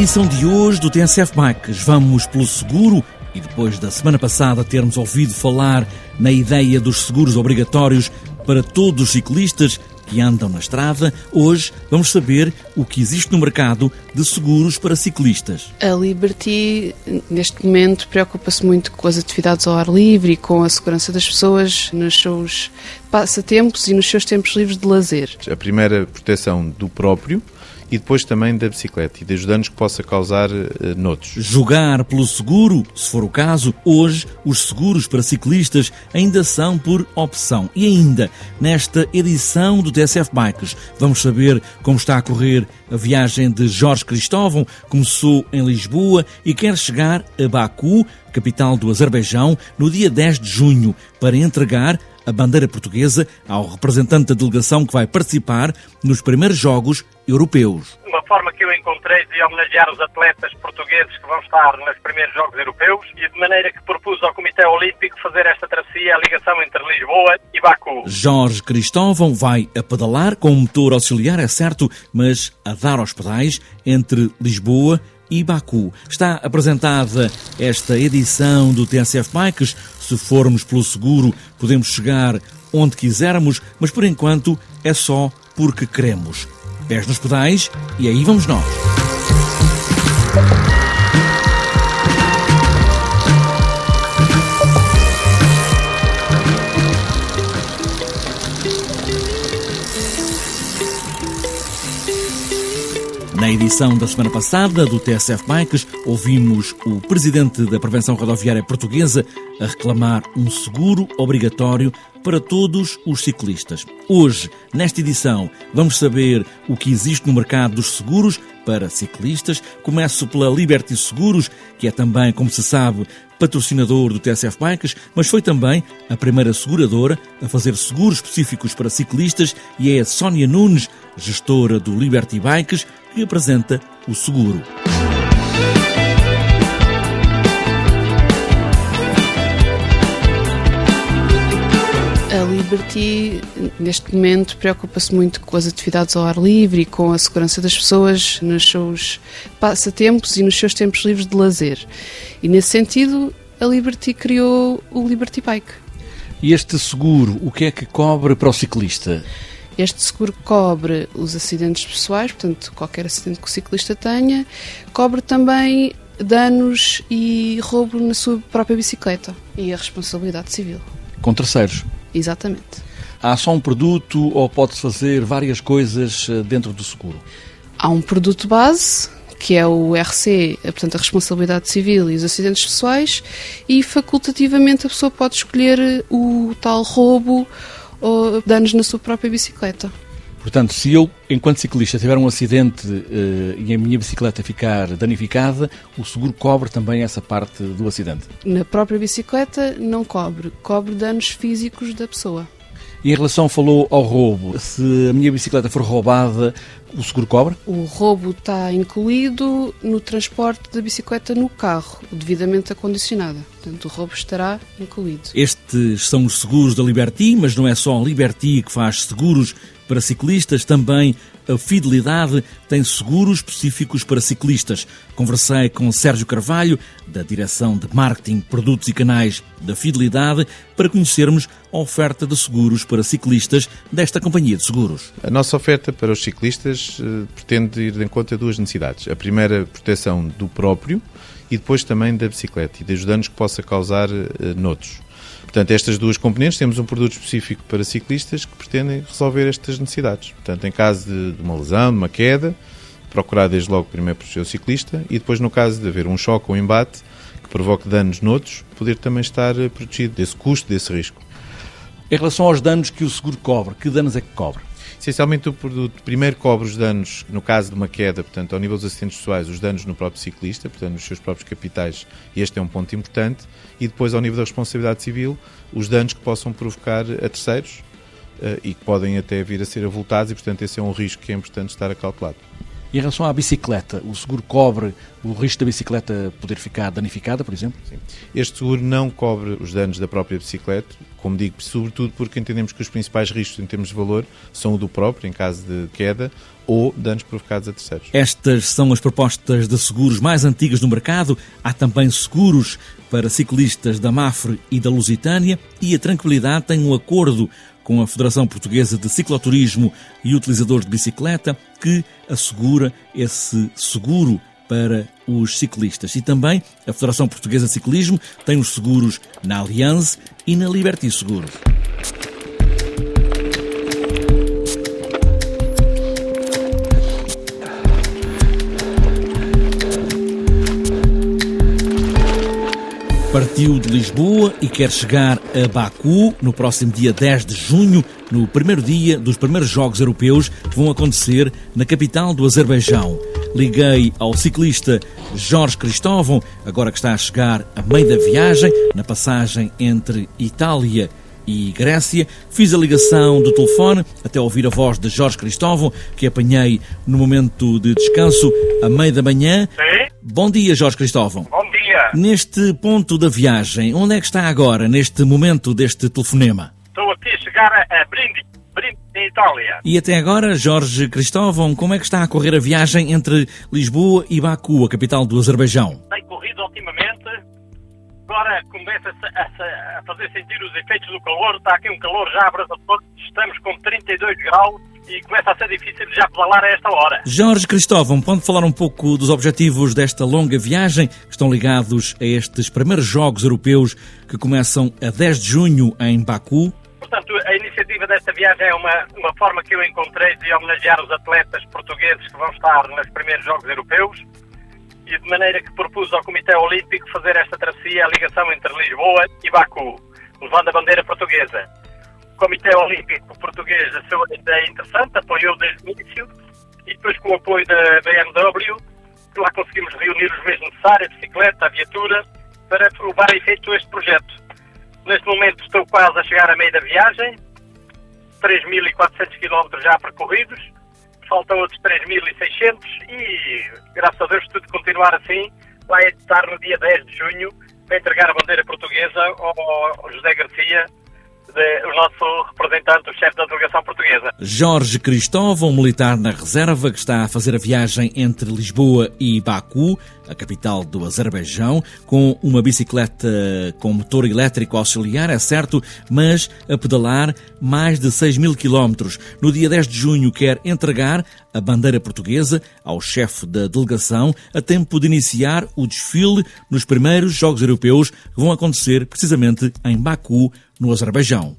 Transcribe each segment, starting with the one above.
edição de hoje do TSF Bikes, vamos pelo seguro e depois da semana passada termos ouvido falar na ideia dos seguros obrigatórios para todos os ciclistas que andam na estrada, hoje vamos saber o que existe no mercado de seguros para ciclistas. A Liberty, neste momento, preocupa-se muito com as atividades ao ar livre e com a segurança das pessoas nos seus passatempos e nos seus tempos livres de lazer. A primeira proteção do próprio e depois também da bicicleta e dos danos que possa causar uh, noutros. Jogar pelo seguro, se for o caso, hoje os seguros para ciclistas ainda são por opção. E ainda, nesta edição do TSF Bikes, vamos saber como está a correr a viagem de Jorge Cristóvão. Começou em Lisboa e quer chegar a Baku, capital do Azerbaijão, no dia 10 de junho, para entregar a bandeira portuguesa ao representante da delegação que vai participar nos primeiros Jogos Europeus. Uma forma que eu encontrei de homenagear os atletas portugueses que vão estar nos primeiros Jogos Europeus e de maneira que propus ao Comitê Olímpico fazer esta travessia, a ligação entre Lisboa e Baku. Jorge Cristóvão vai a pedalar com um motor auxiliar, é certo, mas a dar aos pedais entre Lisboa e Baku. Está apresentada esta edição do TSF Bikes. Se formos pelo seguro, podemos chegar onde quisermos, mas por enquanto é só porque queremos. Pés nos pedais e aí vamos nós. Na edição da semana passada do TSF Bikes, ouvimos o presidente da Prevenção Rodoviária Portuguesa a reclamar um seguro obrigatório para todos os ciclistas. Hoje, nesta edição, vamos saber o que existe no mercado dos seguros para ciclistas. Começo pela Liberty Seguros, que é também, como se sabe, patrocinador do TSF Bikes, mas foi também a primeira seguradora a fazer seguros específicos para ciclistas e é a Sónia Nunes, gestora do Liberty Bikes, que apresenta o seguro. A Liberty, neste momento, preocupa-se muito com as atividades ao ar livre e com a segurança das pessoas nos seus passatempos e nos seus tempos livres de lazer. E, nesse sentido, a Liberty criou o Liberty Bike. E este seguro, o que é que cobre para o ciclista? Este seguro cobre os acidentes pessoais, portanto, qualquer acidente que o ciclista tenha, cobre também danos e roubo na sua própria bicicleta e a responsabilidade civil. Com terceiros? Exatamente. Há só um produto ou pode-se fazer várias coisas eh, dentro do seguro? Há um produto base, que é o RC, eh, portanto a responsabilidade civil e os acidentes pessoais, e facultativamente a pessoa pode escolher eh, o tal roubo ou danos na sua própria bicicleta. Portanto, se eu, enquanto ciclista, tiver um acidente uh, e a minha bicicleta ficar danificada, o seguro cobre também essa parte do acidente? Na própria bicicleta não cobre, cobre danos físicos da pessoa. E em relação, falou ao roubo, se a minha bicicleta for roubada, o seguro cobre? O roubo está incluído no transporte da bicicleta no carro, devidamente acondicionada. Portanto, o roubo estará incluído. Estes são os seguros da Liberty, mas não é só a Liberty que faz seguros para ciclistas, também a Fidelidade tem seguros específicos para ciclistas. Conversei com Sérgio Carvalho, da Direção de Marketing, Produtos e Canais da Fidelidade, para conhecermos a oferta de seguros para ciclistas desta companhia de seguros. A nossa oferta para os ciclistas uh, pretende ir em conta duas necessidades. A primeira, proteção do próprio e depois também da bicicleta e dos danos que possa causar uh, noutros. Portanto, estas duas componentes, temos um produto específico para ciclistas que pretendem resolver estas necessidades. Portanto, em caso de, de uma lesão, de uma queda, procurar desde logo primeiro proteger o ciclista e depois, no caso de haver um choque ou um embate que provoque danos noutros, poder também estar eh, protegido desse custo, desse risco. Em relação aos danos que o seguro cobre, que danos é que cobre? Essencialmente o produto primeiro cobre os danos, no caso de uma queda, portanto, ao nível dos acidentes pessoais, os danos no próprio ciclista, portanto, nos seus próprios capitais, e este é um ponto importante, e depois ao nível da responsabilidade civil, os danos que possam provocar a terceiros uh, e que podem até vir a ser avultados, e portanto esse é um risco que é importante estar acautelado. Em relação à bicicleta, o seguro cobre o risco da bicicleta poder ficar danificada, por exemplo? Sim. Este seguro não cobre os danos da própria bicicleta, como digo, sobretudo porque entendemos que os principais riscos em termos de valor são o do próprio, em caso de queda, ou danos provocados a terceiros. Estas são as propostas de seguros mais antigas no mercado. Há também seguros para ciclistas da Mafre e da Lusitânia e a Tranquilidade tem um acordo com a Federação Portuguesa de Cicloturismo e Utilizadores de Bicicleta, que assegura esse seguro para os ciclistas. E também a Federação Portuguesa de Ciclismo tem os seguros na Allianz e na Liberty Seguros. Partiu de Lisboa e quer chegar a Baku no próximo dia 10 de junho, no primeiro dia dos primeiros Jogos Europeus que vão acontecer na capital do Azerbaijão. Liguei ao ciclista Jorge Cristóvão, agora que está a chegar a meio da viagem, na passagem entre Itália e Grécia. Fiz a ligação do telefone até ouvir a voz de Jorge Cristóvão, que apanhei no momento de descanso, a meio da manhã. Sim? Bom dia, Jorge Cristóvão. Dia. Neste ponto da viagem, onde é que está agora, neste momento deste telefonema? Estou aqui a chegar a, Brindisi, em Itália. E até agora, Jorge Cristóvão, como é que está a correr a viagem entre Lisboa e Baku, a capital do Azerbaijão? Tem corrido ultimamente. Agora começa-se a, a fazer sentir os efeitos do calor. Está aqui um calor já abrasador. Estamos com 32 graus e começa a ser difícil já pedalar a esta hora. Jorge Cristóvão, pode falar um pouco dos objetivos desta longa viagem que estão ligados a estes primeiros Jogos Europeus que começam a 10 de junho em Baku? Portanto, a iniciativa desta viagem é uma, uma forma que eu encontrei de homenagear os atletas portugueses que vão estar nos primeiros Jogos Europeus e de maneira que propus ao Comitê Olímpico fazer esta travessia, a ligação entre Lisboa e Baku, levando a bandeira portuguesa. Comitê Olímpico Português achou a ideia interessante, apoiou desde o início e depois com o apoio da BMW, lá conseguimos reunir os meios necessários, a bicicleta, a viatura, para levar a efeito este projeto. Neste momento estou quase a chegar a meio da viagem, 3.400 km já percorridos, faltam outros 3.600 e, graças a Deus, tudo continuar assim, vai estar no dia 10 de junho para entregar a bandeira portuguesa ao José Garcia, o nosso representante, o chefe da delegação portuguesa. Jorge Cristóvão, militar na reserva, que está a fazer a viagem entre Lisboa e Baku, a capital do Azerbaijão, com uma bicicleta com motor elétrico auxiliar, é certo, mas a pedalar mais de 6 mil quilómetros. No dia 10 de junho quer entregar a bandeira portuguesa ao chefe da delegação a tempo de iniciar o desfile nos primeiros Jogos Europeus que vão acontecer precisamente em Baku, no Azerbaijão.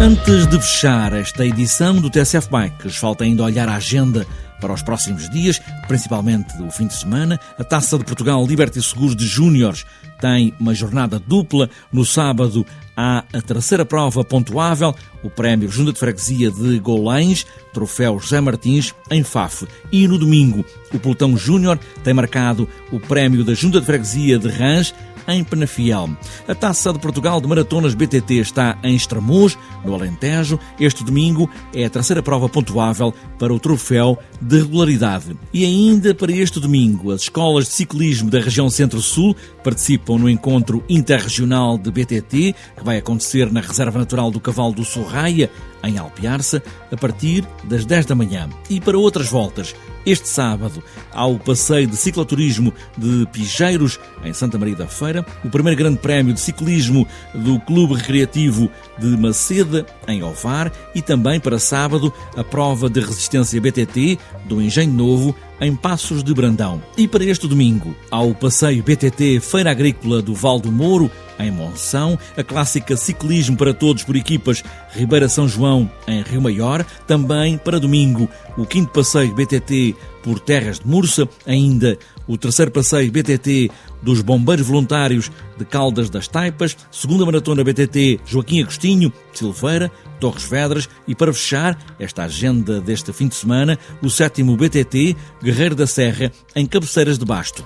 Antes de fechar esta edição do TSF Bikes, falta ainda olhar a agenda para os próximos dias, principalmente o fim de semana. A Taça de Portugal Liberty Seguros de Júniores tem uma jornada dupla. No sábado há a terceira prova pontuável, o Prémio Junta de Freguesia de Golães, Troféu José Martins, em Faf. E no domingo, o Pelotão Júnior tem marcado o Prémio da Junta de Freguesia de Rãs, em Penafiel. A Taça de Portugal de Maratonas BTT está em Estremoz, no Alentejo. Este domingo é a terceira prova pontuável para o troféu de regularidade. E ainda para este domingo, as escolas de ciclismo da região Centro-Sul participam no encontro interregional de BTT, que vai acontecer na Reserva Natural do Cavalo do Sorraia, em Alpiarça, a partir das 10 da manhã. E para outras voltas, este sábado há o passeio de cicloturismo de Pijeiros, em Santa Maria da Feira, o primeiro grande prémio de ciclismo do Clube Recreativo de Maceda, em Ovar, e também para sábado a prova de resistência BTT do Engenho Novo, em Passos de Brandão. E para este domingo, há o passeio BTT Feira Agrícola do Val do Mouro, em Monção, a clássica Ciclismo para Todos por equipas Ribeira São João, em Rio Maior, também para domingo, o quinto passeio BTT por Terras de Mursa, ainda o terceiro passeio BTT dos Bombeiros Voluntários de Caldas das Taipas, segunda maratona BTT Joaquim Agostinho, Silveira, Torres Vedras e para fechar esta agenda deste fim de semana, o sétimo BTT Guerreiro da Serra em Cabeceiras de Basto.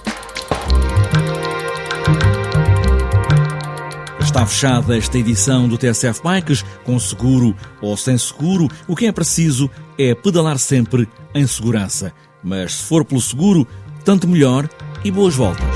Está fechada esta edição do TSF Bikes, com seguro ou sem seguro. O que é preciso é pedalar sempre em segurança. Mas se for pelo seguro, tanto melhor e boas voltas.